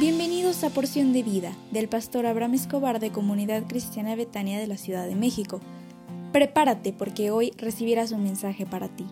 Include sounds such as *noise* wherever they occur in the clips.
Bienvenidos a Porción de Vida del pastor Abraham Escobar de Comunidad Cristiana Betania de la Ciudad de México. Prepárate porque hoy recibirás un mensaje para ti.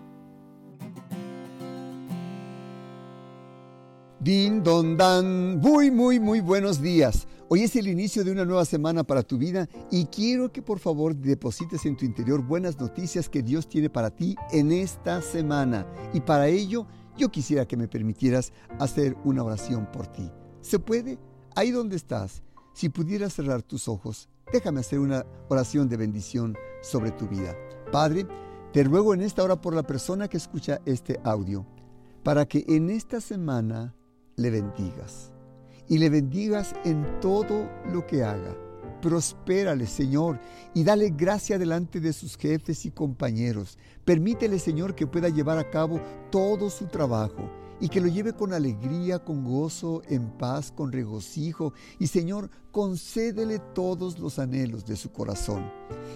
Din don dan, muy muy muy buenos días. Hoy es el inicio de una nueva semana para tu vida y quiero que por favor deposites en tu interior buenas noticias que Dios tiene para ti en esta semana. Y para ello yo quisiera que me permitieras hacer una oración por ti. ¿Se puede? Ahí donde estás, si pudieras cerrar tus ojos, déjame hacer una oración de bendición sobre tu vida. Padre, te ruego en esta hora por la persona que escucha este audio, para que en esta semana le bendigas y le bendigas en todo lo que haga. Prospérale, Señor, y dale gracia delante de sus jefes y compañeros. Permítele, Señor, que pueda llevar a cabo todo su trabajo y que lo lleve con alegría, con gozo, en paz, con regocijo. Y Señor, concédele todos los anhelos de su corazón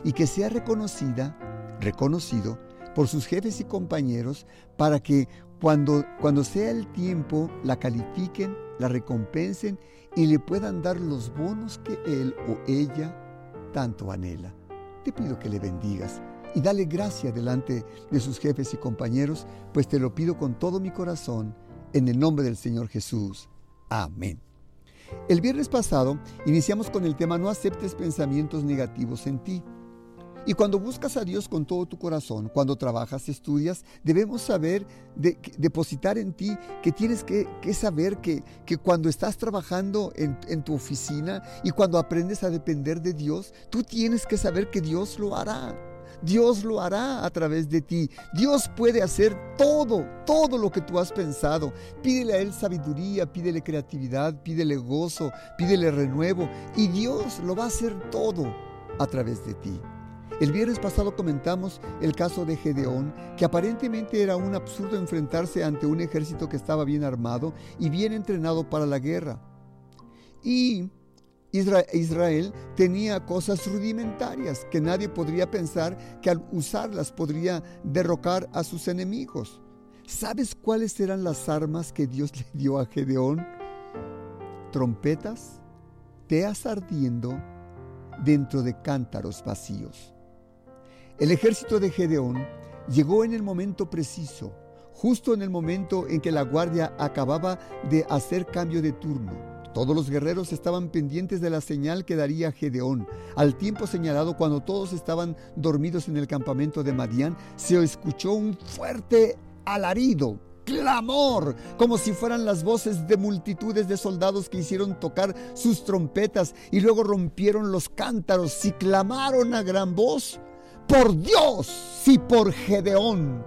y que sea reconocida, reconocido por sus jefes y compañeros para que cuando, cuando sea el tiempo la califiquen, la recompensen y le puedan dar los bonos que él o ella tanto anhela. Te pido que le bendigas y dale gracia delante de sus jefes y compañeros, pues te lo pido con todo mi corazón, en el nombre del Señor Jesús. Amén. El viernes pasado iniciamos con el tema No aceptes pensamientos negativos en ti. Y cuando buscas a Dios con todo tu corazón, cuando trabajas, estudias, debemos saber, de, depositar en ti que tienes que, saber que, que, cuando estás trabajando en, en tu oficina y cuando aprendes a depender de Dios, tú tienes que saber que Dios lo hará. Dios lo hará a través de ti. Dios puede hacer todo, todo lo que tú has pensado. Pídele a Él sabiduría, pídele creatividad, pídele gozo, pídele renuevo. Y Dios lo va a hacer todo a través de ti. El viernes pasado comentamos el caso de Gedeón, que aparentemente era un absurdo enfrentarse ante un ejército que estaba bien armado y bien entrenado para la guerra. Y Israel tenía cosas rudimentarias que nadie podría pensar que al usarlas podría derrocar a sus enemigos. ¿Sabes cuáles eran las armas que Dios *laughs* le dio a Gedeón? Trompetas, teas ardiendo dentro de cántaros vacíos. El ejército de Gedeón llegó en el momento preciso, justo en el momento en que la guardia acababa de hacer cambio de turno. Todos los guerreros estaban pendientes de la señal que daría Gedeón. Al tiempo señalado, cuando todos estaban dormidos en el campamento de Madián, se escuchó un fuerte alarido, clamor, como si fueran las voces de multitudes de soldados que hicieron tocar sus trompetas y luego rompieron los cántaros y clamaron a gran voz, por Dios y por Gedeón.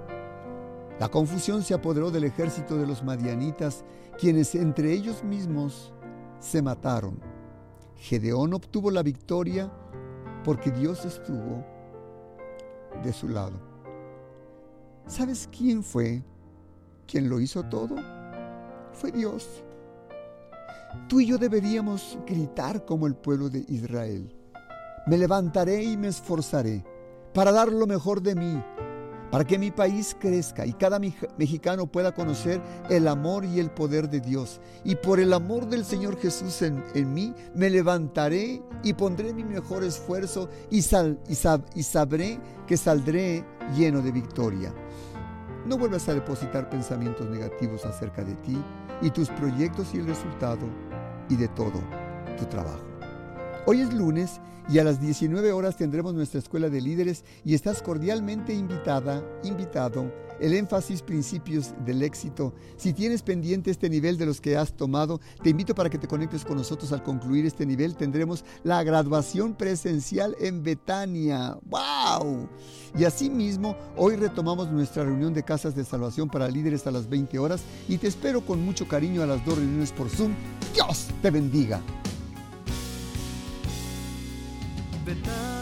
La confusión se apoderó del ejército de los madianitas, quienes entre ellos mismos se mataron. Gedeón obtuvo la victoria porque Dios estuvo de su lado. ¿Sabes quién fue quien lo hizo todo? Fue Dios. Tú y yo deberíamos gritar como el pueblo de Israel. Me levantaré y me esforzaré para dar lo mejor de mí para que mi país crezca y cada mexicano pueda conocer el amor y el poder de Dios. Y por el amor del Señor Jesús en, mí, me levantaré y pondré mi mejor esfuerzo y, sal, y, sabré que saldré lleno de victoria. No vuelvas a depositar pensamientos negativos acerca de ti y tus proyectos y el resultado y de todo tu trabajo. Hoy es lunes y a las 19 horas tendremos nuestra escuela de líderes y estás cordialmente invitada, invitado. El énfasis principios del éxito. Si tienes pendiente este nivel de los que has tomado, te invito para que te conectes con nosotros al concluir este nivel. Tendremos la graduación presencial en Betania. ¡Wow! Y asimismo, hoy retomamos nuestra reunión de casas de salvación para líderes a las 20 horas y te espero con mucho cariño a las dos reuniones por Zoom. Dios te bendiga. Betania es mi hogar.